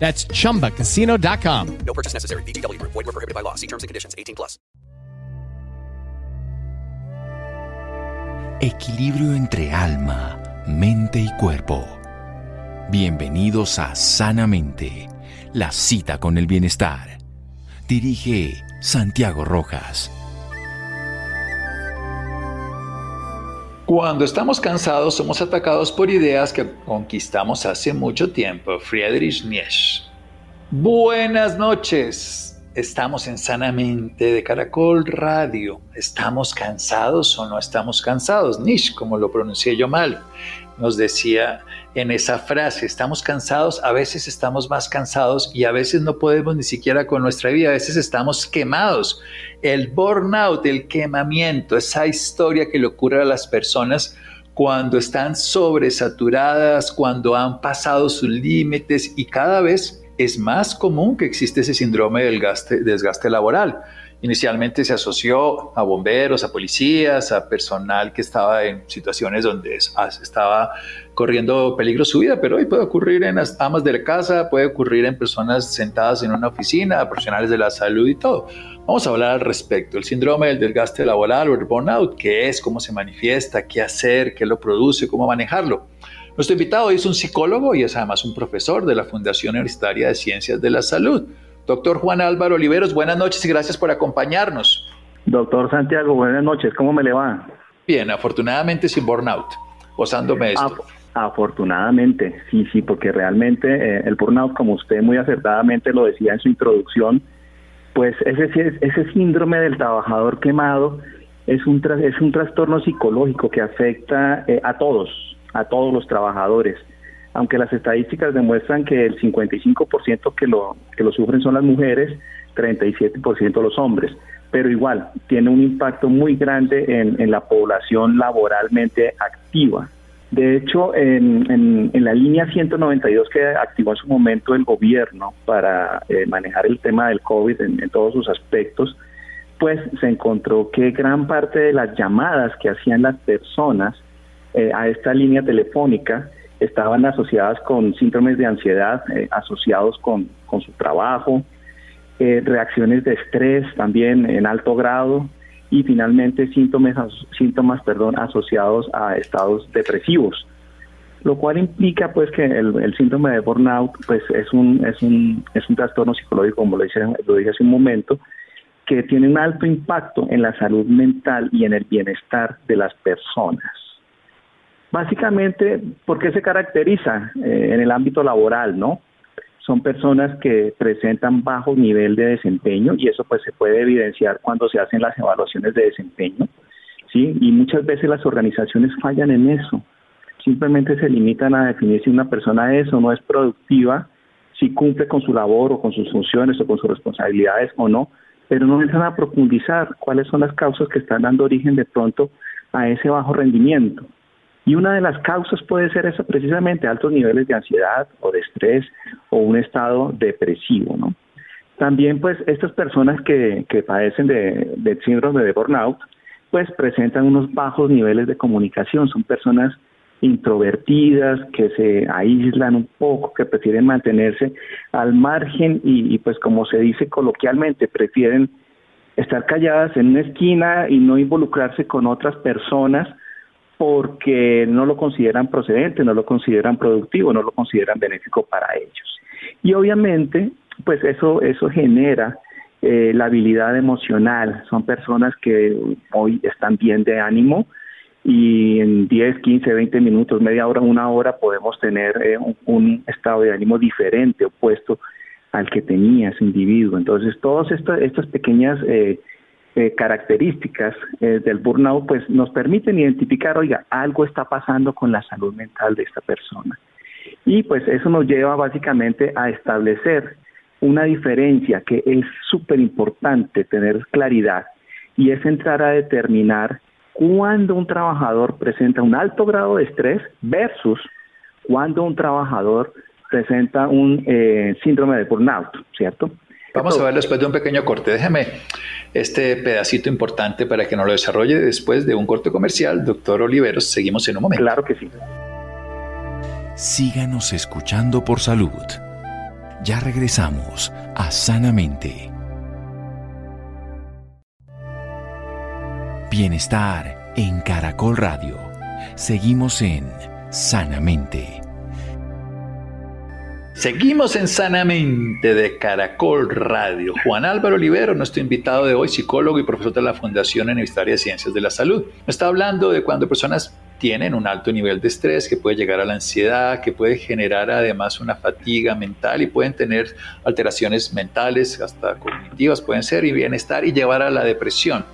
That's chumbacasino.com. No purchase necessary. VGW. Void where prohibited by law. See terms and conditions. 18 plus. Equilibrio entre alma, mente y cuerpo. Bienvenidos a Sanamente, la cita con el bienestar. Dirige Santiago Rojas. Cuando estamos cansados somos atacados por ideas que conquistamos hace mucho tiempo. Friedrich Nietzsche. Buenas noches. Estamos en Sanamente de Caracol Radio. ¿Estamos cansados o no estamos cansados? Nietzsche, como lo pronuncié yo mal, nos decía en esa frase, estamos cansados, a veces estamos más cansados y a veces no podemos ni siquiera con nuestra vida, a veces estamos quemados. El burnout, el quemamiento, esa historia que le ocurre a las personas cuando están sobresaturadas, cuando han pasado sus límites y cada vez es más común que existe ese síndrome del desgaste laboral. Inicialmente se asoció a bomberos, a policías, a personal que estaba en situaciones donde estaba corriendo peligro su vida, pero hoy puede ocurrir en las amas de la casa, puede ocurrir en personas sentadas en una oficina, profesionales de la salud y todo. Vamos a hablar al respecto. El síndrome del desgaste laboral o el burnout, qué es, cómo se manifiesta, qué hacer, qué lo produce, cómo manejarlo. Nuestro invitado es un psicólogo y es además un profesor de la Fundación Universitaria de Ciencias de la Salud. Doctor Juan Álvaro Oliveros, buenas noches y gracias por acompañarnos. Doctor Santiago, buenas noches, ¿cómo me le va? Bien, afortunadamente sin burnout, gozándome esto. Afortunadamente, sí, sí, porque realmente eh, el burnout, como usted muy acertadamente lo decía en su introducción, pues ese, ese síndrome del trabajador quemado es un, es un trastorno psicológico que afecta eh, a todos, a todos los trabajadores. Aunque las estadísticas demuestran que el 55% que lo, que lo sufren son las mujeres, 37% los hombres. Pero igual, tiene un impacto muy grande en, en la población laboralmente activa. De hecho, en, en, la línea 192 que activó en su momento el gobierno para eh, manejar el tema del COVID en, en, todos sus aspectos, pues se encontró que gran parte de las llamadas que hacían las personas eh, a esta línea telefónica estaban asociadas con síndromes de ansiedad eh, asociados con, su trabajo, reacciones de estrés también en alto grado y finalmente síntomas, síntomas perdón, asociados a estados depresivos lo cual implica pues que el, síndrome de burnout pues es un es un es un trastorno psicológico como lo dije lo dije hace un momento que tiene un alto impacto en la salud mental y en el bienestar de las personas Básicamente, ¿por qué se caracteriza eh, en el ámbito laboral, no? Son personas que presentan bajo nivel de desempeño y eso pues se puede evidenciar cuando se hacen las evaluaciones de desempeño, ¿sí? Y muchas veces las organizaciones fallan en eso. Simplemente se limitan a definir si una persona es o no es productiva, si cumple con su labor o con sus funciones o con sus responsabilidades o no, pero no entran a profundizar cuáles son las causas que están dando origen de pronto a ese bajo rendimiento. Y una de las causas puede ser eso precisamente, altos niveles de ansiedad o de estrés o un estado depresivo, ¿no? También pues estas personas que, que padecen de, de síndrome de burnout, pues presentan unos bajos niveles de comunicación, son personas introvertidas, que se aíslan un poco, que prefieren mantenerse al margen y, y, pues como se dice coloquialmente, prefieren estar calladas en una esquina y no involucrarse con otras personas porque no lo consideran procedente, no lo consideran productivo, no lo consideran benéfico para ellos. Y obviamente, pues eso, eso genera eh, la habilidad emocional. Son personas que hoy están bien de ánimo y en 10, 15, 20 minutos, media hora, una hora podemos tener eh, un, estado de ánimo diferente, opuesto al que tenía ese individuo. Entonces, todas estas, estas pequeñas eh, características del burnout pues nos permiten identificar, oiga, algo está pasando con la salud mental de esta persona. Y pues eso nos lleva básicamente a establecer una diferencia que es súper importante tener claridad y es entrar a determinar cuándo un trabajador presenta un alto grado de estrés versus cuando un trabajador presenta un eh, síndrome de burnout, ¿cierto? Vamos a ver después de un pequeño corte. Déjeme este pedacito importante para que nos lo desarrolle después de un corte comercial. Doctor Oliveros, seguimos en un momento. Claro que sí. Síganos escuchando por salud. Ya regresamos a Sanamente. Bienestar en Caracol Radio. Seguimos en Sanamente. Seguimos en Sanamente de Caracol Radio. Juan Álvaro Olivero, nuestro invitado de hoy, psicólogo y profesor de la Fundación Universitaria de Ciencias de la Salud, está hablando de cuando personas tienen un alto nivel de estrés que puede llegar a la ansiedad, que puede generar además una fatiga mental y pueden tener alteraciones mentales, hasta cognitivas pueden ser, y bienestar y llevar a la depresión.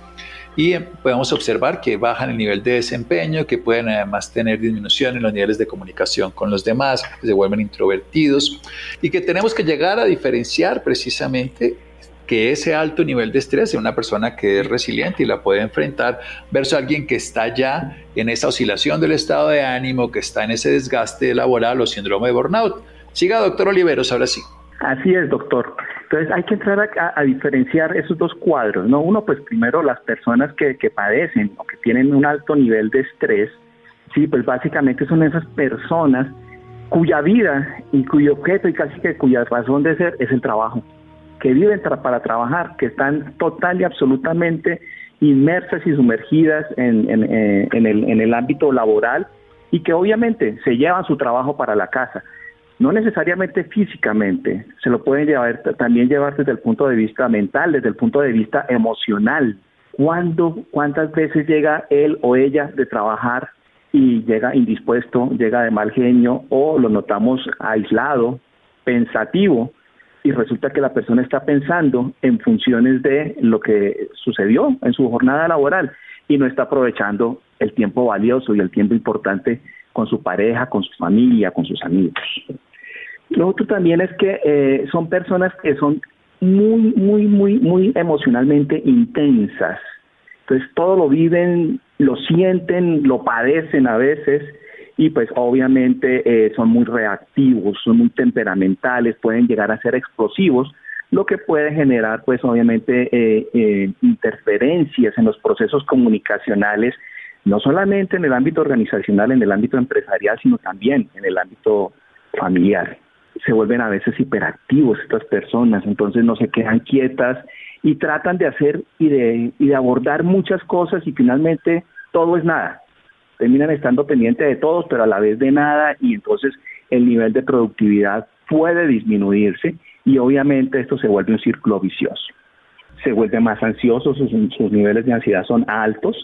Y podemos observar que bajan el nivel de desempeño, que pueden además tener disminución en los niveles de comunicación con los demás, que se vuelven introvertidos y que tenemos que llegar a diferenciar precisamente que ese alto nivel de estrés de una persona que es resiliente y la puede enfrentar versus alguien que está ya en esa oscilación del estado de ánimo, que está en ese desgaste laboral o síndrome de burnout. Siga, doctor Oliveros, ahora sí. Así es, doctor. Entonces hay que entrar a, diferenciar esos dos cuadros, ¿no? Uno, pues primero las personas que, padecen o que tienen un alto nivel de estrés, sí, pues básicamente son esas personas cuya vida y cuyo objeto y casi que cuya razón de ser es el trabajo que viven para trabajar, que están total y absolutamente inmersas y sumergidas eh, en el ámbito laboral y que obviamente se llevan su trabajo para la casa. No necesariamente físicamente, se lo pueden llevar, también llevar desde el punto de vista mental, desde el punto de vista emocional. ¿Cuándo, ¿Cuántas veces llega él o ella de trabajar y llega indispuesto, llega de mal genio o lo notamos aislado, pensativo? y resulta que la persona está pensando en funciones de lo que sucedió en su jornada laboral y no está aprovechando el tiempo valioso y el tiempo importante con su pareja, con su familia, con sus amigos. Lo otro también es que eh, son personas que son muy, muy, muy, muy emocionalmente intensas. Entonces todo lo viven, lo sienten, lo padecen a veces y pues obviamente eh, son muy reactivos, son muy temperamentales, pueden llegar a ser explosivos, lo que puede generar pues obviamente eh, interferencias en los procesos comunicacionales, no solamente en el ámbito organizacional, en el ámbito empresarial, sino también en el ámbito familiar. Se vuelven a veces hiperactivos estas personas, entonces no se quedan quietas y tratan de hacer y de, y de abordar muchas cosas y finalmente todo es nada terminan estando pendientes de todos, pero a la vez de nada, y entonces el nivel de productividad puede disminuirse y obviamente esto se vuelve un círculo vicioso. Se vuelve más ansioso, sus, sus niveles de ansiedad son altos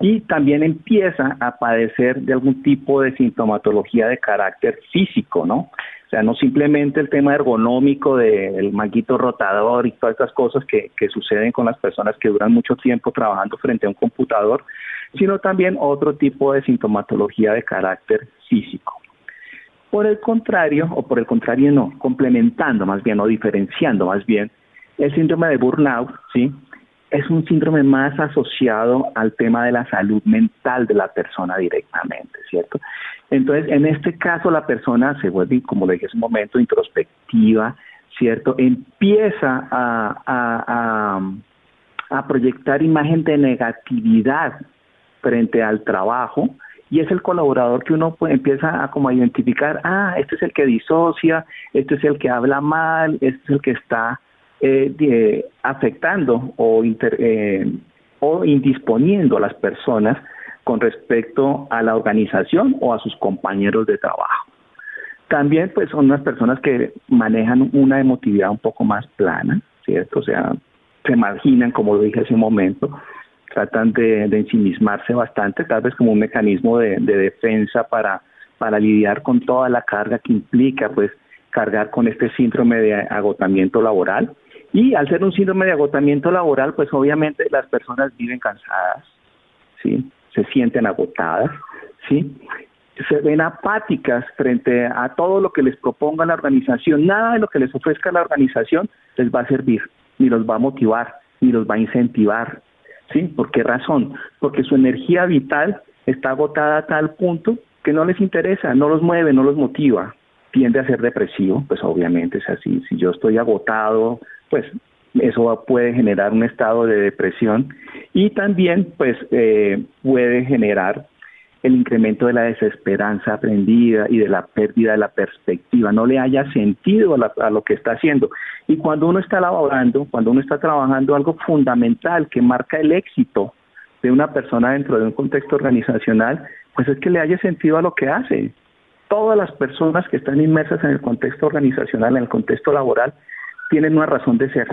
y también empieza a padecer de algún tipo de sintomatología de carácter físico, ¿no? O sea, no simplemente el tema ergonómico del manguito rotador y todas estas cosas que, que suceden con las personas que duran mucho tiempo trabajando frente a un computador, sino también otro tipo de sintomatología de carácter físico. Por el contrario, o por el contrario no, complementando más bien o diferenciando más bien, el síndrome de burnout, ¿sí? Es un síndrome más asociado al tema de la salud mental de la persona directamente, ¿cierto? Entonces, en este caso, la persona se vuelve, como le dije hace un momento, introspectiva, ¿cierto? Empieza a, proyectar imagen de negatividad frente al trabajo y es el colaborador que uno pues, empieza a como a identificar, ah, este es el que disocia, este es el que habla mal, este es el que está eh, afectando o, eh, o indisponiendo a las personas con respecto a la organización o a sus compañeros de trabajo. También pues son unas personas que manejan una emotividad un poco más plana, ¿cierto? O sea, se marginan, como lo dije hace un momento, tratan de, ensimismarse bastante, tal vez como un mecanismo de, defensa para, para lidiar con toda la carga que implica pues cargar con este síndrome de agotamiento laboral. Y al ser un síndrome de agotamiento laboral, pues obviamente las personas viven cansadas, ¿sí? Se sienten agotadas, ¿sí? Se ven apáticas frente a todo lo que les proponga la organización. Nada de lo que les ofrezca la organización les va a servir, ni los va a motivar, ni los va a incentivar, ¿Sí? ¿Por qué razón? Porque su energía vital está agotada a tal punto que no les interesa, no los mueve, no los motiva. Tiende a ser depresivo, pues obviamente es así. Si yo estoy agotado, pues eso puede generar un estado de depresión y también pues eh, puede generar el incremento de la desesperanza aprendida y de la pérdida de la perspectiva, no le haya sentido a, lo que está haciendo. Y cuando uno está laborando, cuando uno está trabajando algo fundamental que marca el éxito de una persona dentro de un contexto organizacional, pues es que le haya sentido a lo que hace. Todas las personas que están inmersas en el contexto organizacional, en el contexto laboral, tienen una razón de ser.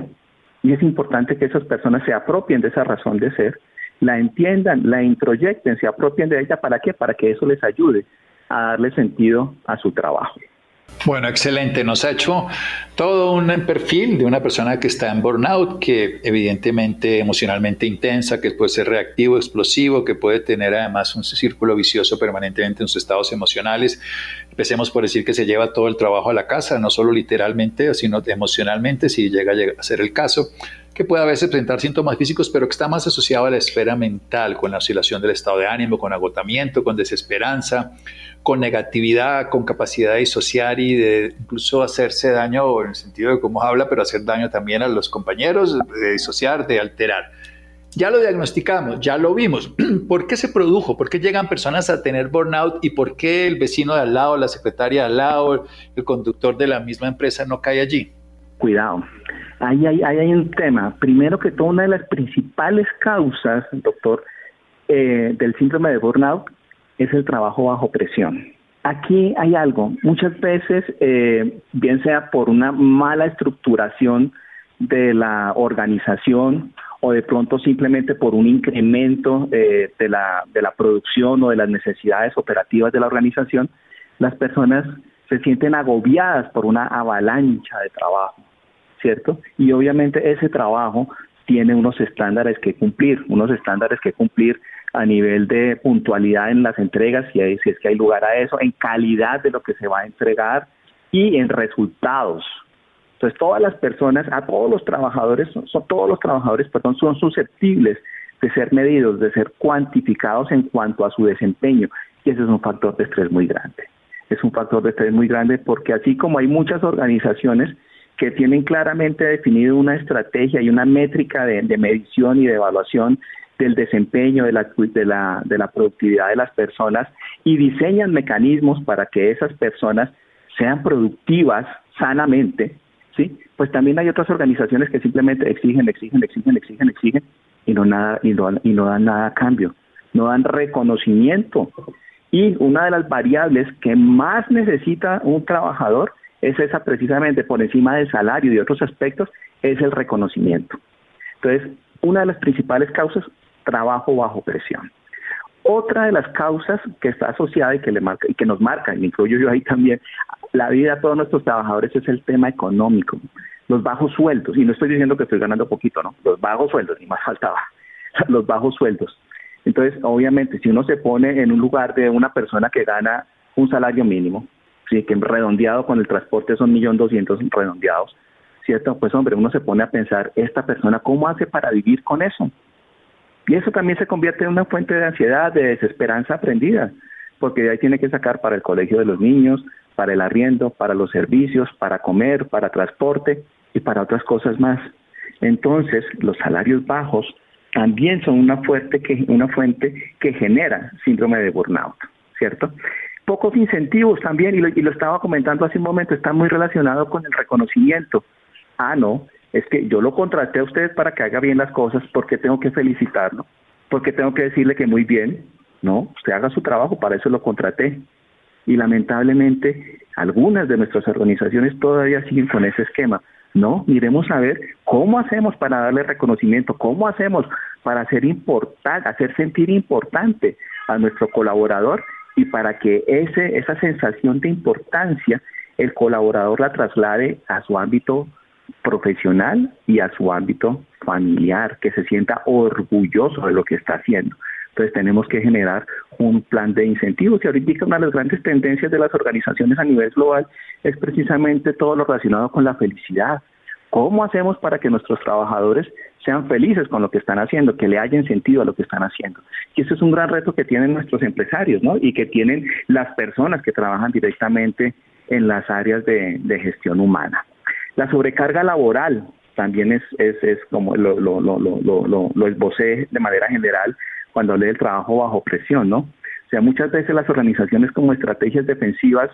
Y es importante que esas personas se apropien de esa razón de ser la entiendan, la introyecten, se apropien de ella. ¿Para qué? Para que eso les ayude a darle sentido a su trabajo. Bueno, excelente. Nos ha hecho todo un perfil de una persona que está en burnout, que evidentemente emocionalmente intensa, que puede ser reactivo, explosivo, que puede tener además un círculo vicioso permanentemente en sus estados emocionales. Empecemos por decir que se lleva todo el trabajo a la casa, no solo literalmente, sino emocionalmente, si llega a ser el caso que puede a veces presentar síntomas físicos, pero que está más asociado a la esfera mental, con la oscilación del estado de ánimo, con agotamiento, con desesperanza, con negatividad, con capacidad de disociar y de incluso hacerse daño en el sentido de cómo habla, pero hacer daño también a los compañeros, de disociar, de alterar. Ya lo diagnosticamos, ya lo vimos. ¿Por qué se produjo? ¿Por qué llegan personas a tener burnout y por qué el vecino de al lado, la secretaria de al lado, el conductor de la misma empresa no cae allí? Cuidado. Ahí hay, hay un tema. Primero que todo, una de las principales causas, doctor, eh, del síndrome de burnout es el trabajo bajo presión. Aquí hay algo, muchas veces, eh, bien sea por una mala estructuración de la organización o de pronto simplemente por un incremento eh, de, la, de la producción o de las necesidades operativas de la organización, las personas se sienten agobiadas por una avalancha de trabajo, ¿cierto? Y obviamente ese trabajo tiene unos estándares que cumplir, unos estándares que cumplir a nivel de puntualidad en las entregas, si, hay, si es que hay lugar a eso, en calidad de lo que se va a entregar y en resultados. Entonces todas las personas, a todos los trabajadores, son, todos los trabajadores, perdón, son susceptibles de ser medidos, de ser cuantificados en cuanto a su desempeño. Y ese es un factor de estrés muy grande. Es un factor de estrés muy grande porque así como hay muchas organizaciones que tienen claramente definido una estrategia y una métrica de, medición y de evaluación del desempeño, de la, de, la, de la productividad de las personas y diseñan mecanismos para que esas personas sean productivas sanamente, ¿sí? Pues también hay otras organizaciones que simplemente exigen, exigen, exigen, exigen, exigen y no, nada, y no, y no dan nada a cambio, no dan reconocimiento. Y una de las variables que más necesita un trabajador es esa precisamente por encima del salario y otros aspectos, es el reconocimiento. Entonces, una de las principales causas trabajo bajo presión. Otra de las causas que está asociada y que, le marca, y que nos marca, y me incluyo yo ahí también, la vida de todos nuestros trabajadores es el tema económico, los bajos sueldos, y no estoy diciendo que estoy ganando poquito, ¿no? Los bajos sueldos, ni más faltaba, los bajos sueldos. Entonces, obviamente, si uno se pone en un lugar de una persona que gana un salario mínimo, sí, que redondeado con el transporte son millón doscientos redondeados, ¿cierto? Pues hombre, uno se pone a pensar, ¿esta persona cómo hace para vivir con eso? Y eso también se convierte en una fuente de ansiedad, de desesperanza aprendida, porque de ahí tiene que sacar para el colegio de los niños, para el arriendo, para los servicios, para comer, para transporte y para otras cosas más. Entonces, los salarios bajos también son una fuente que, una fuente que genera síndrome de burnout, ¿cierto? Pocos incentivos también, y lo, y lo estaba comentando hace un momento, está muy relacionado con el reconocimiento. Ah, no, es que yo lo contraté a usted para que haga bien las cosas, porque tengo que felicitarlo? porque tengo que decirle que muy bien? No, usted haga su trabajo, para eso lo contraté. Y lamentablemente algunas de nuestras organizaciones todavía siguen con ese esquema. No, miremos a ver cómo hacemos para darle reconocimiento, cómo hacemos para hacer importante, hacer sentir importante a nuestro colaborador y para que ese, esa sensación de importancia el colaborador la traslade a su ámbito profesional y a su ámbito familiar, que se sienta orgulloso de lo que está haciendo. Entonces tenemos que generar un plan de incentivos y ahorita una de las grandes tendencias de las organizaciones a nivel global es precisamente todo lo relacionado con la felicidad. ¿Cómo hacemos para que nuestros trabajadores sean felices con lo que están haciendo, que le hayan sentido a lo que están haciendo? Y ese es un gran reto que tienen nuestros empresarios, ¿no? Y que tienen las personas que trabajan directamente en las áreas de, gestión humana. La sobrecarga laboral también es, es, es como lo, lo, lo, lo, lo esbocé de manera general, cuando hablé del trabajo bajo presión, ¿no? O sea, muchas veces las organizaciones como estrategias defensivas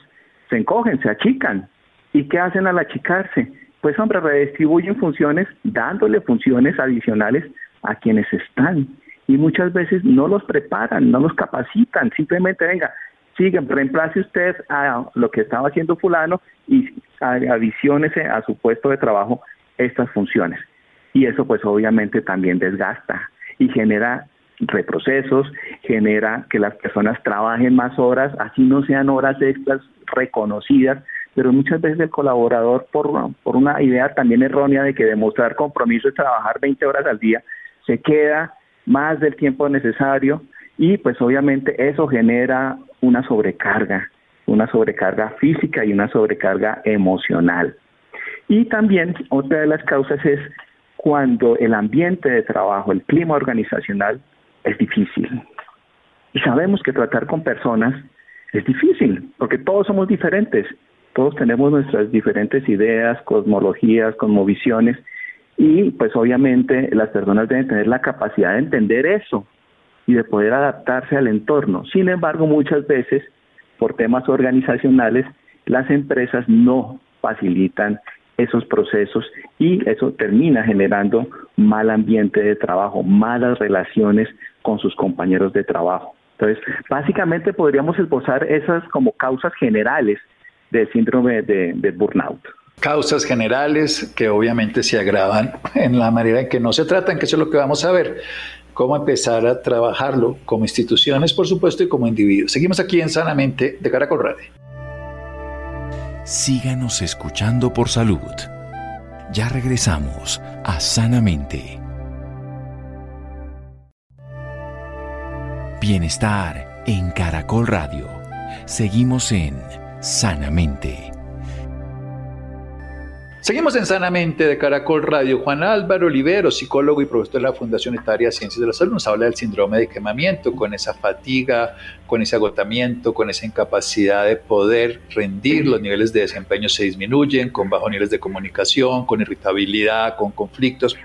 se encogen, se achican. ¿Y qué hacen al achicarse? Pues, hombre, redistribuyen funciones dándole funciones adicionales a quienes están. Y muchas veces no los preparan, no los capacitan, simplemente, venga, siguen, reemplace usted a lo que estaba haciendo fulano y adicionese a su puesto de trabajo estas funciones. Y eso pues obviamente también desgasta y genera reprocesos, genera que las personas trabajen más horas, así no sean horas extras reconocidas, pero muchas veces el colaborador, por, por una idea también errónea de que demostrar compromiso es trabajar 20 horas al día, se queda más del tiempo necesario y pues obviamente eso genera una sobrecarga, una sobrecarga física y una sobrecarga emocional. Y también otra de las causas es cuando el ambiente de trabajo, el clima organizacional es difícil. Y sabemos que tratar con personas es difícil, porque todos somos diferentes, todos tenemos nuestras diferentes ideas, cosmologías, cosmovisiones, y pues obviamente las personas deben tener la capacidad de entender eso y de poder adaptarse al entorno. Sin embargo, muchas veces, por temas organizacionales, las empresas no facilitan esos procesos y eso termina generando mal ambiente de trabajo, malas relaciones con sus compañeros de trabajo. Entonces, básicamente podríamos esbozar esas como causas generales del síndrome de, burnout. Causas generales que obviamente se agravan en la manera en que no se tratan, que eso es lo que vamos a ver. Cómo empezar a trabajarlo como instituciones, por supuesto, y como individuos. Seguimos aquí en Sanamente de Caracol Radio. Síganos escuchando por salud. Ya regresamos a Sanamente. Bienestar en Caracol Radio. Seguimos en Sanamente. Seguimos en Sanamente de Caracol Radio. Juan Álvaro Olivero, psicólogo y profesor de la Fundación Etaria Ciencias de la Salud, nos habla del síndrome de quemamiento, con esa fatiga, con ese agotamiento, con esa incapacidad de poder rendir, los niveles de desempeño se disminuyen, con bajos niveles de comunicación, con irritabilidad, con conflictos,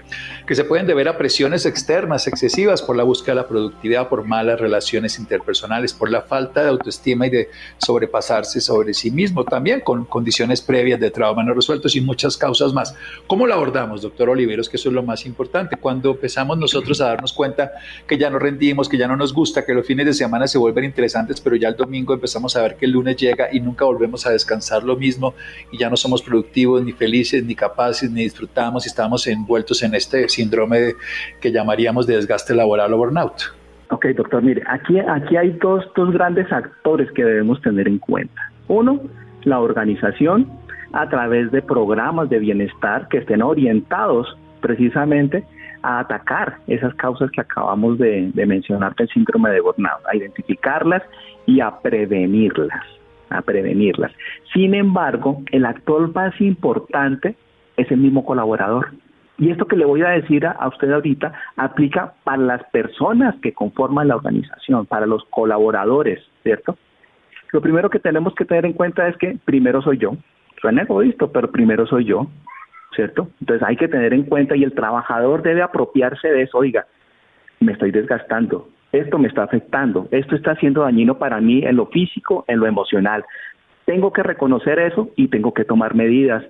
que se pueden deber a presiones externas excesivas por la búsqueda de la productividad, por malas relaciones interpersonales, por la falta de autoestima y de sobrepasarse sobre sí mismo, también con condiciones previas de trauma no resueltos y muchas causas más. ¿Cómo la abordamos, doctor Oliveros? Que eso es lo más importante. Cuando empezamos nosotros a darnos cuenta que ya no rendimos, que ya no nos gusta, que los fines de semana se vuelven interesantes, pero ya el domingo empezamos a ver que el lunes llega y nunca volvemos a descansar lo mismo y ya no somos productivos, ni felices, ni capaces, ni disfrutamos y estamos envueltos en este síndrome que llamaríamos de desgaste laboral o burnout. Ok, doctor, mire, aquí, aquí hay dos, dos grandes actores que debemos tener en cuenta. Uno, la organización a través de programas de bienestar que estén orientados precisamente a atacar esas causas que acabamos de, mencionar del síndrome de burnout, a identificarlas y a prevenirlas, a prevenirlas. Sin embargo, el actor más importante es el mismo colaborador. Y esto que le voy a decir a, a usted ahorita aplica para las personas que conforman la organización, para los colaboradores, ¿cierto? Lo primero que tenemos que tener en cuenta es que primero soy yo, Suena egoísta, pero primero soy yo, ¿cierto? Entonces hay que tener en cuenta y el trabajador debe apropiarse de eso. Oiga, me estoy desgastando, esto me está afectando, esto está haciendo dañino para mí en lo físico, en lo emocional. Tengo que reconocer eso y tengo que tomar medidas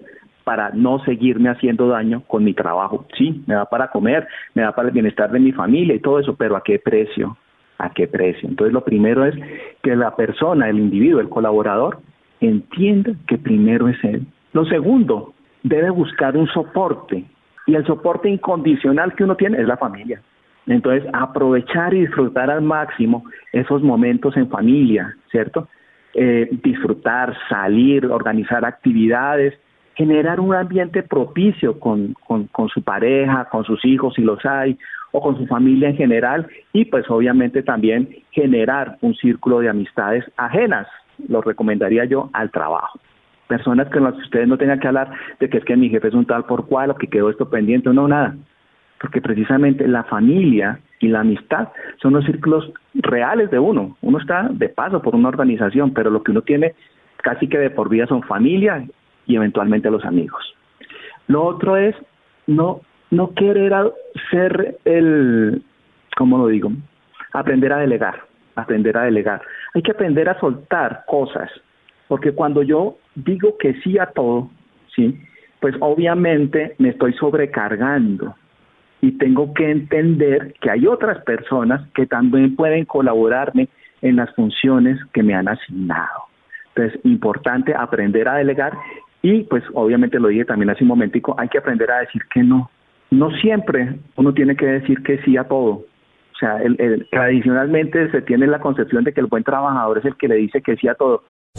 para no seguirme haciendo daño con mi trabajo. Sí, me da para comer, me da para el bienestar de mi familia y todo eso, pero ¿a qué precio? ¿A qué precio? Entonces lo primero es que la persona, el individuo, el colaborador, entienda que primero es él. Lo segundo, debe buscar un soporte y el soporte incondicional que uno tiene es la familia. Entonces, aprovechar y disfrutar al máximo esos momentos en familia, ¿cierto? Eh, disfrutar, salir, organizar actividades, generar un ambiente propicio con, con, con, su pareja, con sus hijos si los hay, o con su familia en general, y pues obviamente también generar un círculo de amistades ajenas, lo recomendaría yo, al trabajo. Personas con las que ustedes no tengan que hablar de que es que mi jefe es un tal por cual o que quedó esto pendiente, no, nada porque precisamente la familia y la amistad son los círculos reales de uno. Uno está de paso por una organización, pero lo que uno tiene casi que de por vida son familia y eventualmente los amigos. Lo otro es no, no querer ser el, ¿cómo lo digo? Aprender a delegar, aprender a delegar. Hay que aprender a soltar cosas, porque cuando yo digo que sí a todo, ¿sí? Pues obviamente me estoy sobrecargando y tengo que entender que hay otras personas que también pueden colaborarme en las funciones que me han asignado. Entonces, importante aprender a delegar y pues obviamente lo dije también hace un momentico, hay que aprender a decir que no. No siempre uno tiene que decir que sí a todo. O sea, tradicionalmente se tiene la concepción de que el buen trabajador es el que le dice que sí a todo.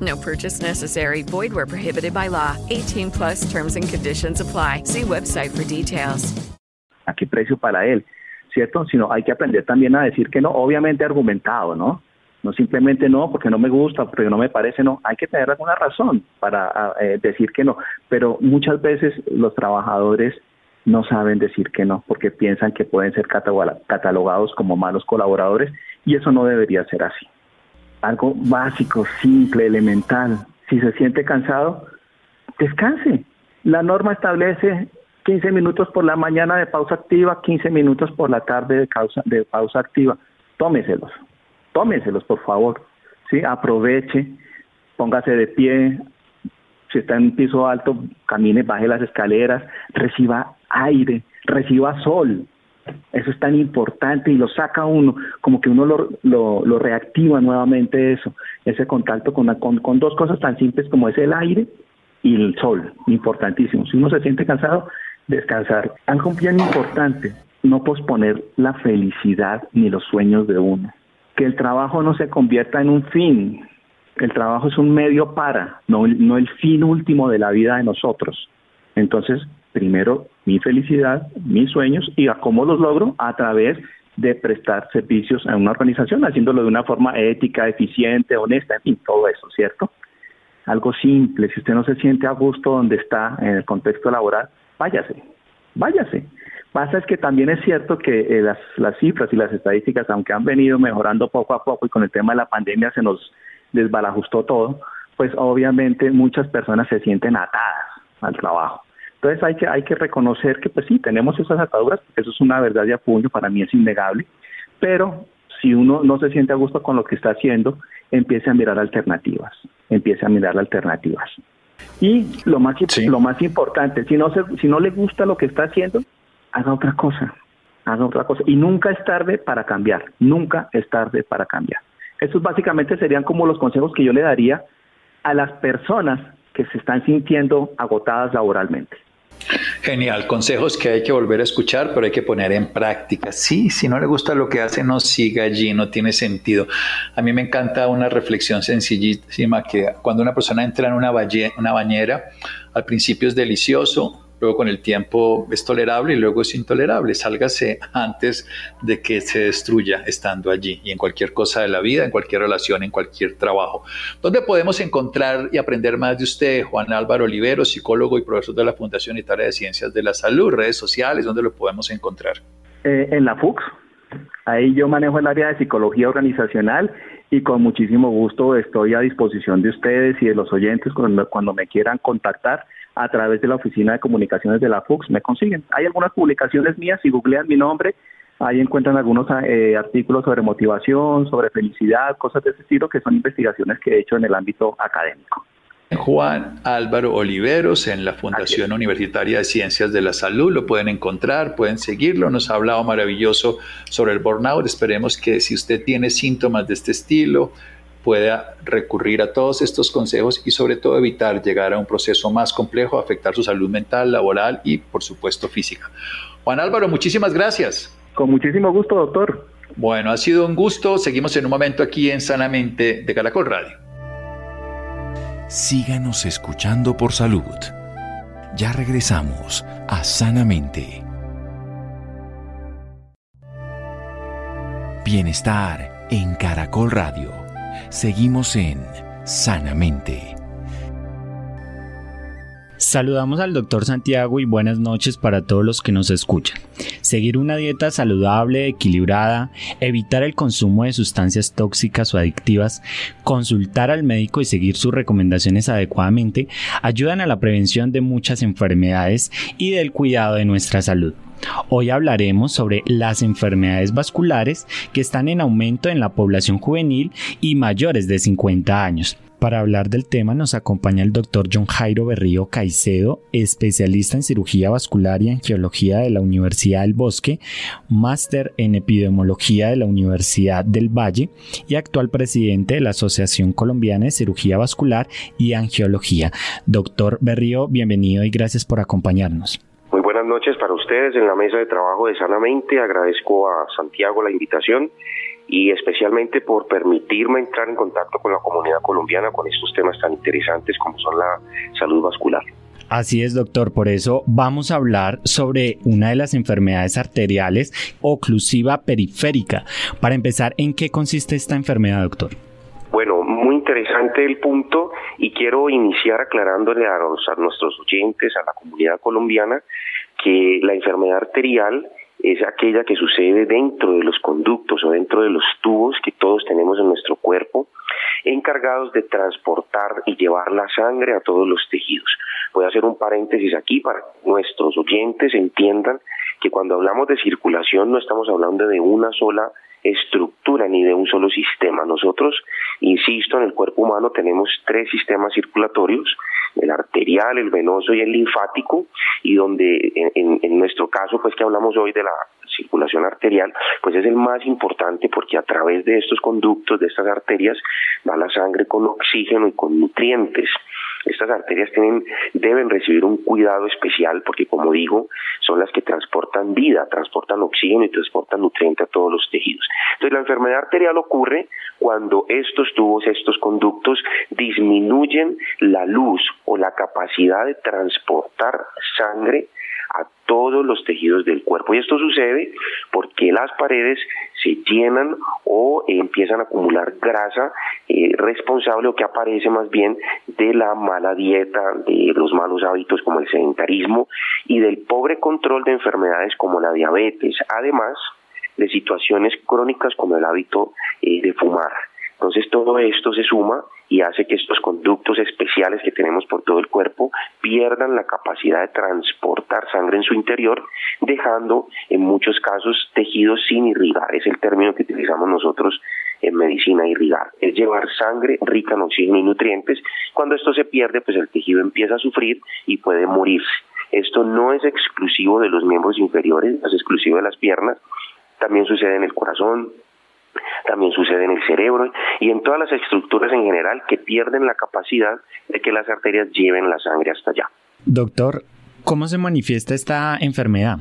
No purchase necessary. Void where prohibited by law. 18 plus terms and conditions apply. See website for details. ¿A qué precio para él? ¿cierto? Sino hay que aprender también a decir que no, obviamente argumentado, ¿no? No simplemente no, porque no me gusta, porque no me parece, no. Hay que tener alguna razón para eh, decir que no. Pero muchas veces los trabajadores no saben decir que no, porque piensan que pueden ser catalogados como malos colaboradores y eso no debería ser así. Algo básico, simple, elemental. Si se siente cansado, descanse. La norma establece 15 minutos por la mañana de pausa activa, 15 minutos por la tarde de, pausa, de pausa activa. Tómeselos, tómeselos por favor. ¿sí? Aproveche, póngase de pie, si está en un piso alto, camine, baje las escaleras, reciba aire, reciba sol. Eso es tan importante y lo saca uno, como que uno lo, lo, reactiva nuevamente eso, ese contacto con, con, con dos cosas tan simples como es el aire y el sol, importantísimo. Si uno se siente cansado, descansar. Algo bien importante, no posponer la felicidad ni los sueños de uno. Que el trabajo no se convierta en un fin. El trabajo es un medio para, no, no el fin último de la vida de nosotros. Entonces, primero mi felicidad, mis sueños y a cómo los logro a través de prestar servicios a una organización, haciéndolo de una forma ética, eficiente, honesta, en fin, todo eso, ¿cierto? Algo simple, si usted no se siente a gusto donde está en el contexto laboral, váyase, váyase. Pasa es que también es cierto que eh, las, las cifras y las estadísticas, aunque han venido mejorando poco a poco y con el tema de la pandemia se nos desbalajustó todo, pues obviamente muchas personas se sienten atadas al trabajo. Entonces hay que, hay que reconocer que pues sí, tenemos esas ataduras, porque eso es una verdad de apuño, para mí es innegable, pero si uno no se siente a gusto con lo que está haciendo, empiece a mirar alternativas, empiece a mirar alternativas. Y lo más, lo más importante, si no, si no le gusta lo que está haciendo, haga otra cosa, haga otra cosa. Y nunca es tarde para cambiar, nunca es tarde para cambiar. Estos básicamente serían como los consejos que yo le daría a las personas que se están sintiendo agotadas laboralmente. Genial, consejos que hay que volver a escuchar, pero hay que poner en práctica. Sí, si no le gusta lo que hace, no siga allí, no tiene sentido. A mí me encanta una reflexión sencillísima que cuando una persona entra en una, una bañera, al principio es delicioso, luego con el tiempo es tolerable y luego es intolerable. Sálgase antes de que se destruya estando allí y en cualquier cosa de la vida, en cualquier relación, en cualquier trabajo. ¿Dónde podemos encontrar y aprender más de usted, Juan Álvaro Olivero, psicólogo y profesor de la Fundación Italia de Ciencias de la Salud, redes sociales, dónde lo podemos encontrar? Eh, en la FUX. Ahí yo manejo el área de psicología organizacional y con muchísimo gusto estoy a disposición de ustedes y de los oyentes cuando, cuando me quieran contactar a través de la Oficina de Comunicaciones de la FUX me consiguen. Hay algunas publicaciones mías, si googlean mi nombre, Ahí encuentran algunos eh, artículos sobre motivación, sobre felicidad, cosas de ese estilo, que son investigaciones que he hecho en el ámbito académico. Juan Álvaro Oliveros en la Fundación Universitaria de Ciencias de la Salud. Lo pueden encontrar, pueden seguirlo. Nos ha hablado maravilloso sobre el burnout. Esperemos que si usted tiene síntomas de este estilo, pueda recurrir a todos estos consejos y sobre todo evitar llegar a un proceso más complejo, afectar su salud mental, laboral y por supuesto física. Juan Álvaro, muchísimas gracias. Con muchísimo gusto, doctor. Bueno, ha sido un gusto. Seguimos en un momento aquí en Sanamente de Caracol Radio. Síganos escuchando por salud. Ya regresamos a Sanamente. Bienestar en Caracol Radio. Seguimos en Sanamente. Saludamos al doctor Santiago y buenas noches para todos los que nos escuchan. Seguir una dieta saludable, equilibrada, evitar el consumo de sustancias tóxicas o adictivas, consultar al médico y seguir sus recomendaciones adecuadamente ayudan a la prevención de muchas enfermedades y del cuidado de nuestra salud. Hoy hablaremos sobre las enfermedades vasculares que están en aumento en la población juvenil y mayores de 50 años. Para hablar del tema nos acompaña el doctor John Jairo Berrío Caicedo, especialista en cirugía vascular y angiología de la Universidad del Bosque, máster en epidemiología de la Universidad del Valle y actual presidente de la Asociación Colombiana de Cirugía Vascular y Angiología. Doctor Berrío, bienvenido y gracias por acompañarnos. Noches para ustedes en la mesa de trabajo de Sanamente. Agradezco a Santiago la invitación y especialmente por permitirme entrar en contacto con la comunidad colombiana con estos temas tan interesantes como son la salud vascular. Así es, doctor. Por eso vamos a hablar sobre una de las enfermedades arteriales, oclusiva periférica. Para empezar, ¿en qué consiste esta enfermedad, doctor? Bueno, muy interesante el punto y quiero iniciar aclarándole a, a nuestros oyentes, a la comunidad colombiana, que la enfermedad arterial es aquella que sucede dentro de los conductos o dentro de los tubos que todos tenemos en nuestro cuerpo, encargados de transportar y llevar la sangre a todos los tejidos. Voy a hacer un paréntesis aquí para que nuestros oyentes entiendan que cuando hablamos de circulación no estamos hablando de una sola estructura ni de un solo sistema. Nosotros, insisto, en el cuerpo humano tenemos tres sistemas circulatorios, el arterial, el venoso y el linfático, y donde en, nuestro caso, pues que hablamos hoy de la circulación arterial, pues es el más importante porque a través de estos conductos, de estas arterias, va la sangre con oxígeno y con nutrientes. Estas arterias tienen, deben recibir un cuidado especial porque, como digo, son las que transportan vida, transportan oxígeno y transportan nutrientes a todos los tejidos. Entonces, la enfermedad arterial ocurre cuando estos tubos, estos conductos disminuyen la luz o la capacidad de transportar sangre todos los tejidos del cuerpo. Y esto sucede porque las paredes se llenan o empiezan a acumular grasa eh, responsable o que aparece más bien de la mala dieta, de los malos hábitos como el sedentarismo y del pobre control de enfermedades como la diabetes, además de situaciones crónicas como el hábito eh, de fumar. Entonces todo esto se suma y hace que estos conductos especiales que tenemos por todo el cuerpo pierdan la capacidad de transportar sangre en su interior, dejando en muchos casos tejidos sin irrigar. Es el término que utilizamos nosotros en medicina, irrigar. Es llevar sangre rica en oxígeno y nutrientes. Cuando esto se pierde, pues el tejido empieza a sufrir y puede morirse. Esto no es exclusivo de los miembros inferiores, es exclusivo de las piernas. También sucede en el corazón, también sucede en el cerebro y en todas las estructuras en general que pierden la capacidad de que las arterias lleven la sangre hasta allá. Doctor, ¿cómo se manifiesta esta enfermedad?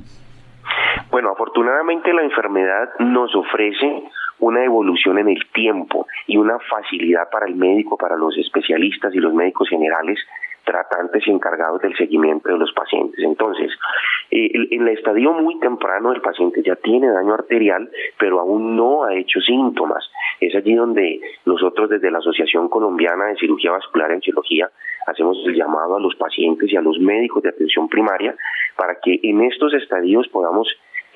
Bueno, afortunadamente la enfermedad nos ofrece una evolución en el tiempo y una facilidad para el médico, para los especialistas y los médicos generales tratantes encargados del seguimiento de los pacientes. Entonces, eh, en el estadio muy temprano el paciente ya tiene daño arterial, pero aún no ha hecho síntomas. Es allí donde nosotros desde la Asociación Colombiana de Cirugía Vascular y Angiología hacemos el llamado a los pacientes y a los médicos de atención primaria para que en estos estadios podamos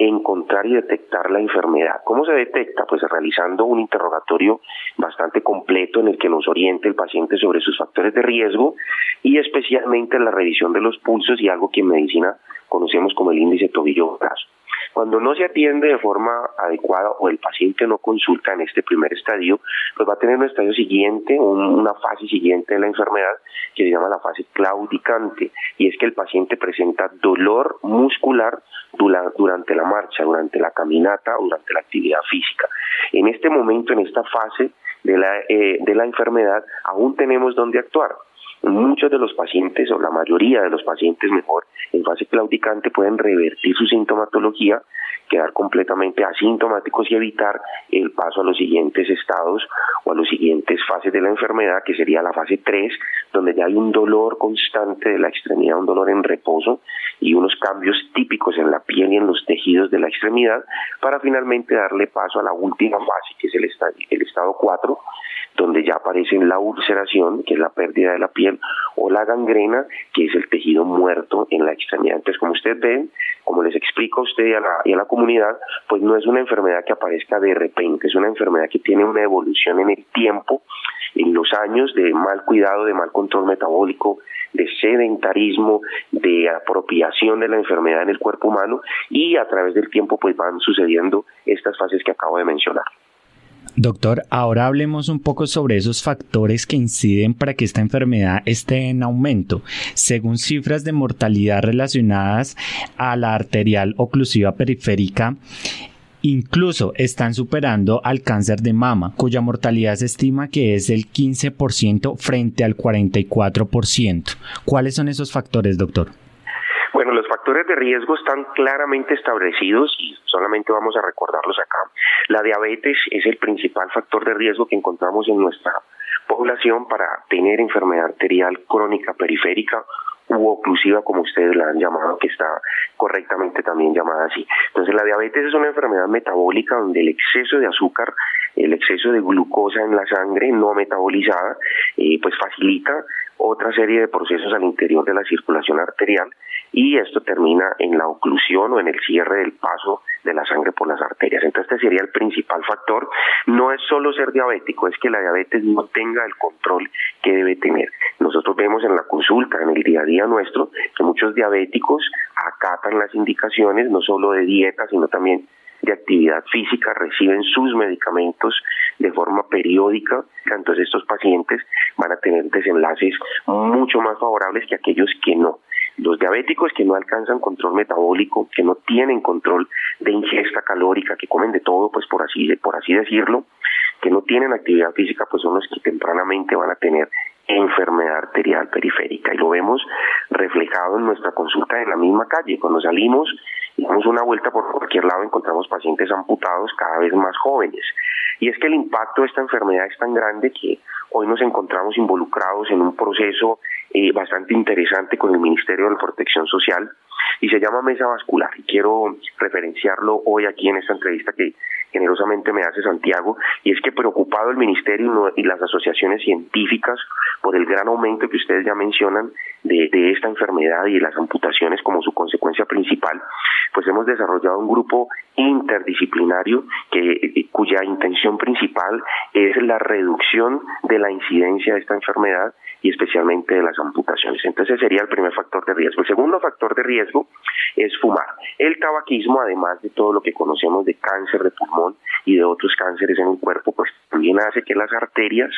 encontrar y detectar la enfermedad. ¿Cómo se detecta? Pues realizando un interrogatorio bastante completo en el que nos oriente el paciente sobre sus factores de riesgo y especialmente la revisión de los pulsos y algo que en medicina conocemos como el índice tobillo-brazo. Cuando no se atiende de forma adecuada o el paciente no consulta en este primer estadio, pues va a tener un estadio siguiente, una fase siguiente de la enfermedad que se llama la fase claudicante y es que el paciente presenta dolor muscular durante la marcha, durante la caminata durante la actividad física. En este momento, en esta fase de la, eh, de la enfermedad, aún tenemos donde actuar muchos de los pacientes, o la mayoría de los pacientes mejor, en fase claudicante pueden revertir su sintomatología, quedar completamente asintomáticos y evitar el paso a los siguientes estados o a las siguientes fases de la enfermedad, que sería la fase 3, donde ya hay un dolor constante de la extremidad, un dolor en reposo y unos cambios típicos en la piel y en los tejidos de la extremidad, para finalmente darle paso a la última fase, que es el, el estado 4, donde ya aparece la ulceración, que es la pérdida de la piel, o la gangrena, que es el tejido muerto en la extremidad. Entonces, como ustedes ven, como les explico a usted y a, la, y a la comunidad, pues no es una enfermedad que aparezca de repente, es una enfermedad que tiene una evolución en el tiempo, en los años de mal cuidado, de mal control metabólico, de sedentarismo, de apropiación de la enfermedad en el cuerpo humano y a través del tiempo pues van sucediendo estas fases que acabo de mencionar. Doctor, ahora hablemos un poco sobre esos factores que inciden para que esta enfermedad esté en aumento. Según cifras de mortalidad relacionadas a la arterial oclusiva periférica, incluso están superando al cáncer de mama, cuya mortalidad se estima que es del 15% frente al 44%. ¿Cuáles son esos factores, doctor? Bueno, los factores de riesgo están claramente establecidos y solamente vamos a recordarlos acá. La diabetes es el principal factor de riesgo que encontramos en nuestra población para tener enfermedad arterial crónica periférica u oclusiva, como ustedes la han llamado, que está correctamente también llamada así. Entonces, la diabetes es una enfermedad metabólica donde el exceso de azúcar, el exceso de glucosa en la sangre no metabolizada, eh, pues facilita otra serie de procesos al interior de la circulación arterial y esto termina en la oclusión o en el cierre del paso de la sangre por las arterias. Entonces este sería el principal factor. No es solo ser diabético, es que la diabetes no tenga el control que debe tener. Nosotros vemos en la consulta, en el día a día nuestro, que muchos diabéticos acatan las indicaciones no solo de dieta, sino también de actividad física, reciben sus medicamentos de forma periódica, entonces estos pacientes van a tener desenlaces mucho más favorables que aquellos que no. Los diabéticos que no alcanzan control metabólico, que no tienen control de ingesta calórica, que comen de todo, pues por así, por así decirlo, que no tienen actividad física, pues son los que tempranamente van a tener enfermedad arterial periférica y lo vemos reflejado en nuestra consulta en la misma calle. Cuando salimos damos una vuelta por cualquier lado encontramos pacientes amputados cada vez más jóvenes. Y es que el impacto de esta enfermedad es tan grande que hoy nos encontramos involucrados en un proceso eh, bastante interesante con el Ministerio de Protección Social y se llama Mesa Vascular. Y quiero referenciarlo hoy aquí en esta entrevista que generosamente me hace Santiago, y es que preocupado el Ministerio y las asociaciones científicas por el gran aumento que ustedes ya mencionan de, de esta enfermedad y de las amputaciones como su consecuencia principal, pues hemos desarrollado un grupo interdisciplinario que, eh, cuya intención principal es la reducción de la incidencia de esta enfermedad y especialmente de las amputaciones. Entonces sería el primer factor de riesgo. El segundo factor de riesgo es fumar. El tabaquismo, además de todo lo que conocemos de cáncer de pulmón y de otros cánceres en el cuerpo, pues también hace que las arterias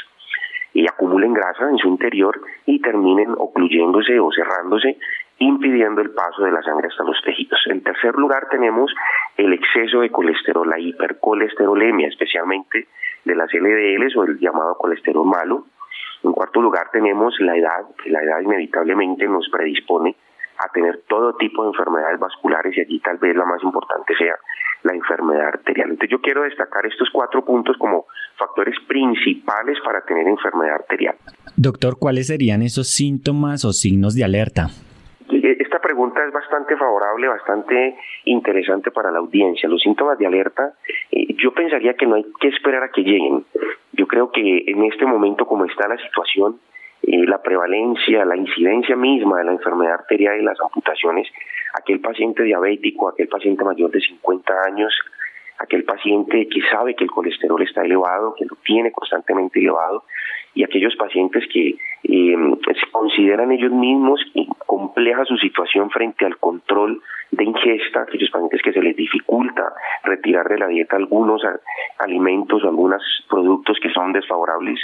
y acumulen grasa en su interior y terminen ocluyéndose o cerrándose, impidiendo el paso de la sangre hasta los tejidos. En tercer lugar tenemos el exceso de colesterol, la hipercolesterolemia, especialmente de las LDLs o el llamado colesterol malo. En cuarto lugar tenemos la edad, la edad inevitablemente nos predispone a tener todo tipo de enfermedades vasculares y allí tal vez la más importante sea la enfermedad arterial. Entonces yo quiero destacar estos cuatro puntos como factores principales para tener enfermedad arterial. Doctor, ¿cuáles serían esos síntomas o signos de alerta? Esta pregunta es bastante favorable, bastante interesante para la audiencia. Los síntomas de alerta, eh, yo pensaría que no hay que esperar a que lleguen. Yo creo que en este momento, como está la situación, eh, la prevalencia, la incidencia misma de la enfermedad arterial y las amputaciones, aquel paciente diabético, aquel paciente mayor de 50 años, aquel paciente que sabe que el colesterol está elevado, que lo tiene constantemente elevado, y aquellos pacientes que eh, consideran ellos mismos compleja su situación frente al control de ingesta, aquellos pacientes que se les dificulta retirar de la dieta algunos alimentos o algunos productos que son desfavorables.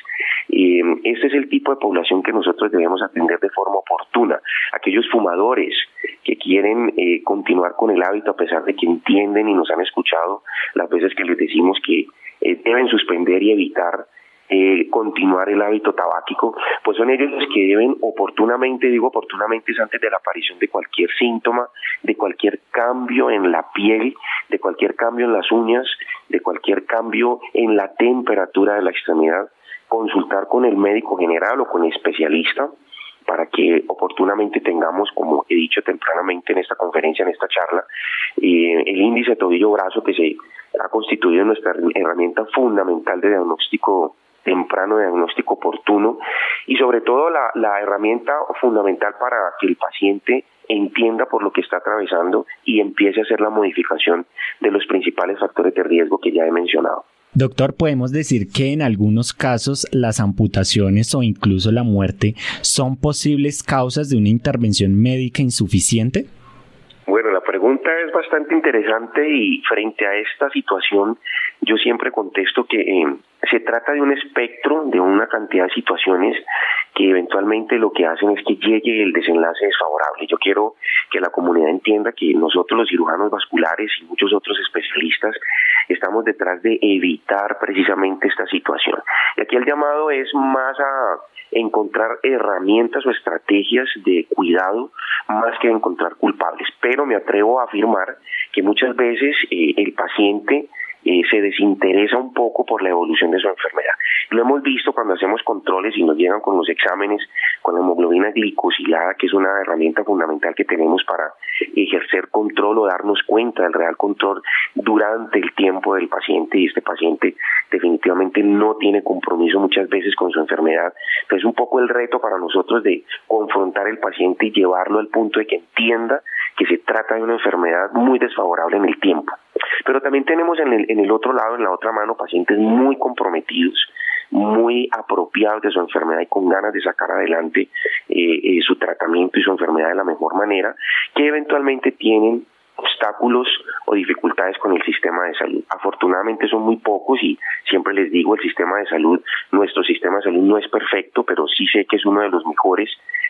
Eh, este es el tipo de población que nosotros debemos atender de forma oportuna. Aquellos fumadores que quieren eh, continuar con el hábito a pesar de que entienden y nos han escuchado las veces que les decimos que eh, deben suspender y evitar eh, continuar el hábito tabáquico, pues son ellos los que deben oportunamente, digo oportunamente es antes de la aparición de cualquier síntoma, de cualquier cambio en la piel, de cualquier cambio en las uñas, de cualquier cambio en la temperatura de la extremidad, consultar con el médico general o con el especialista para que oportunamente tengamos, como he dicho tempranamente en esta conferencia, en esta charla, eh, el índice tobillo-brazo que se ha constituido nuestra herramienta fundamental de diagnóstico temprano, diagnóstico oportuno y sobre todo la, la herramienta fundamental para que el paciente entienda por lo que está atravesando y empiece a hacer la modificación de los principales factores de riesgo que ya he mencionado. Doctor, podemos decir que en algunos casos las amputaciones o incluso la muerte son posibles causas de una intervención médica insuficiente? Bueno, la pregunta es bastante interesante y frente a esta situación yo siempre contesto que eh, se trata de un espectro, de una cantidad de situaciones que eventualmente lo que hacen es que llegue el desenlace desfavorable. Yo quiero que la comunidad entienda que nosotros los cirujanos vasculares y muchos otros especialistas estamos detrás de evitar precisamente esta situación. Y aquí el llamado es más a encontrar herramientas o estrategias de cuidado más que encontrar culpables. Pero me atrevo a afirmar que muchas veces eh, el paciente eh, se desinteresa un poco por la evolución de su enfermedad. Lo hemos visto cuando hacemos controles y nos llegan con los exámenes con la hemoglobina glicosilada, que es una herramienta fundamental que tenemos para ejercer control o darnos cuenta del real control durante el tiempo del paciente y este paciente definitivamente no tiene compromiso muchas veces con su enfermedad. Entonces un poco el reto para nosotros de confrontar al paciente y llevarlo al punto de que entienda que se trata de una enfermedad muy desfavorable en el tiempo. Pero también tenemos en el, en el otro lado, en la otra mano, pacientes muy comprometidos, muy apropiados de su enfermedad y con ganas de sacar adelante eh, eh, su tratamiento y su enfermedad de la mejor manera, que eventualmente tienen obstáculos o dificultades con el sistema de salud. Afortunadamente son muy pocos y siempre les digo, el sistema de salud, nuestro sistema de salud no es perfecto, pero sí sé que es uno de los mejores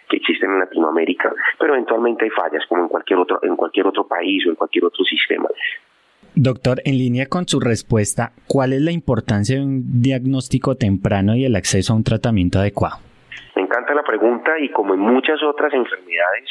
que existen en Latinoamérica, pero eventualmente hay fallas como en cualquier otro en cualquier otro país o en cualquier otro sistema. Doctor, en línea con su respuesta, ¿cuál es la importancia de un diagnóstico temprano y el acceso a un tratamiento adecuado? Me encanta la pregunta y como en muchas otras enfermedades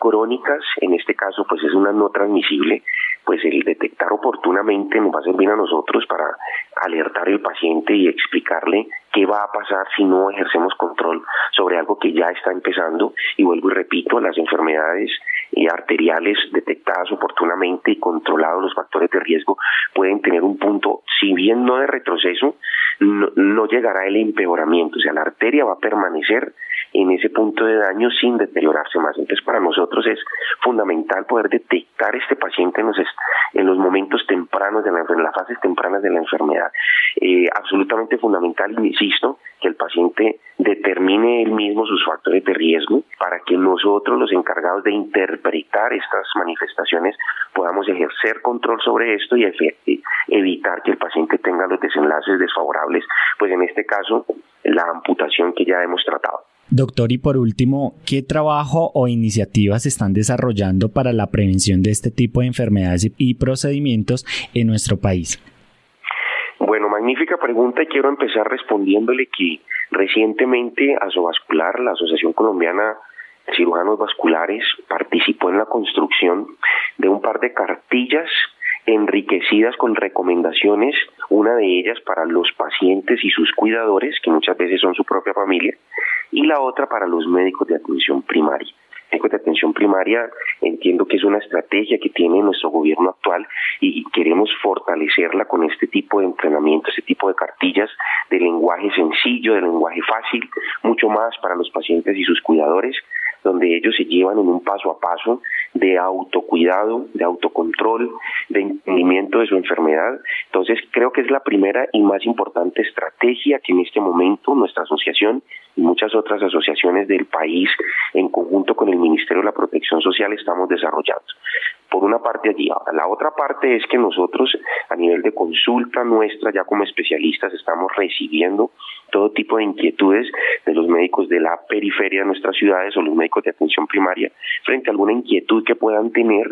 crónicas, en este caso pues es una no transmisible, pues el detectar oportunamente nos va a servir a nosotros para alertar al paciente y explicarle qué va a pasar si no ejercemos control sobre algo que ya está empezando. Y vuelvo y repito, las enfermedades arteriales detectadas oportunamente y controlados los factores de riesgo pueden tener un punto, si bien no de retroceso, no, llegará el empeoramiento, o sea, la arteria va a permanecer en ese punto de daño sin deteriorarse más. Entonces, para nosotros es fundamental poder detectar este paciente en los, en los momentos tempranos de la en las fases tempranas de la enfermedad. Eh, absolutamente fundamental, insisto, que el paciente determine él mismo sus factores de riesgo para que nosotros, los encargados de interpretar estas manifestaciones, podamos ejercer control sobre esto y evitar que el paciente tenga los desenlaces desfavorables, pues en este caso, la amputación que ya hemos tratado. Doctor, y por último, ¿qué trabajo o iniciativas están desarrollando para la prevención de este tipo de enfermedades y procedimientos en nuestro país? Bueno, magnífica pregunta y quiero empezar respondiéndole que recientemente Asovascular, la Asociación Colombiana de Cirujanos Vasculares, participó en la construcción de un par de cartillas enriquecidas con recomendaciones, una de ellas para los pacientes y sus cuidadores, que muchas veces son su propia familia, y la otra para los médicos de atención primaria. De atención primaria entiendo que es una estrategia que tiene nuestro gobierno actual y queremos fortalecerla con este tipo de entrenamiento, este tipo de cartillas de lenguaje sencillo, de lenguaje fácil, mucho más para los pacientes y sus cuidadores, donde ellos se llevan en un paso a paso de autocuidado, de autocontrol, de entendimiento de su enfermedad. Entonces, creo que es la primera y más importante estrategia que en este momento nuestra asociación y muchas otras asociaciones del país, en conjunto con el Ministerio de la Protección Social, estamos desarrollando. Por una parte allí. La otra parte es que nosotros a nivel de consulta nuestra, ya como especialistas, estamos recibiendo todo tipo de inquietudes de los médicos de la periferia de nuestras ciudades o los médicos de atención primaria frente a alguna inquietud que puedan tener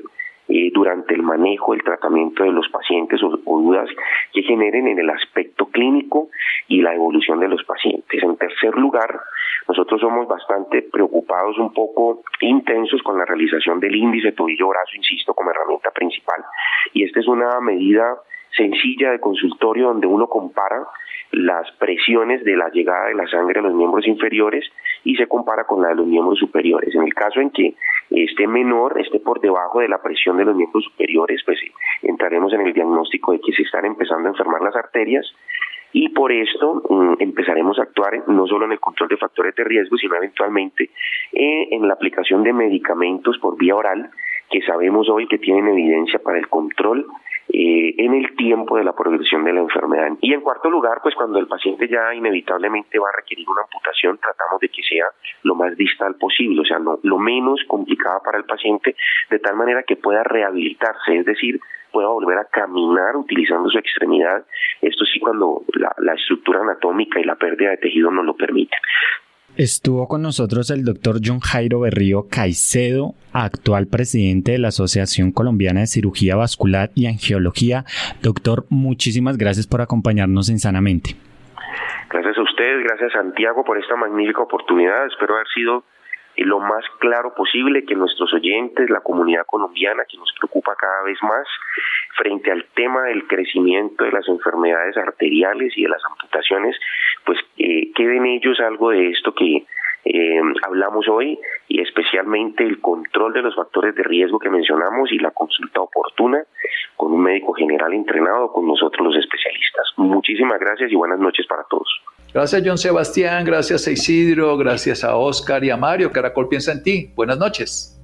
eh, durante el manejo, el tratamiento de los pacientes o, dudas que generen en el aspecto clínico y la evolución de los pacientes. En tercer lugar, nosotros somos bastante preocupados, un poco intensos con la realización del índice tobillo-brazo, insisto, como herramienta principal. Y esta es una medida sencilla de consultorio donde uno compara las presiones de la llegada de la sangre a los miembros inferiores y se compara con la de los miembros superiores. En el caso en que esté menor, esté por debajo de la presión de los miembros superiores, pues entraremos en el diagnóstico de que se están empezando a enfermar las arterias y por esto mm, empezaremos a actuar no solo en el control de factores de riesgo, sino eventualmente eh, en la aplicación de medicamentos por vía oral que sabemos hoy que tienen evidencia para el control eh, en el tiempo de la progresión de la enfermedad. Y en cuarto lugar, pues cuando el paciente ya inevitablemente va a requerir una amputación, tratamos de que sea lo más distal posible, o sea, lo, menos complicada para el paciente, de tal manera que pueda rehabilitarse, es decir, pueda volver a caminar utilizando su extremidad, esto sí cuando la, la estructura anatómica y la pérdida de tejido nos lo permiten. Estuvo con nosotros el doctor John Jairo Berrío Caicedo, actual presidente de la Asociación Colombiana de Cirugía Vascular y Angiología. Doctor, muchísimas gracias por acompañarnos en Sanamente. Gracias a ustedes, gracias Santiago por esta magnífica oportunidad. Espero haber sido lo más claro posible que nuestros oyentes, la comunidad colombiana que nos preocupa cada vez más frente al tema del crecimiento de las enfermedades arteriales y de las amputaciones, pues eh, quede en ellos algo de esto que eh, hablamos hoy y especialmente el control de los factores de riesgo que mencionamos y la consulta oportuna con un médico general entrenado con nosotros los especialistas. Muchísimas gracias y buenas noches para todos. Gracias John Sebastián, gracias a Isidro, gracias a Oscar y a Mario. Caracol piensa en ti. Buenas noches.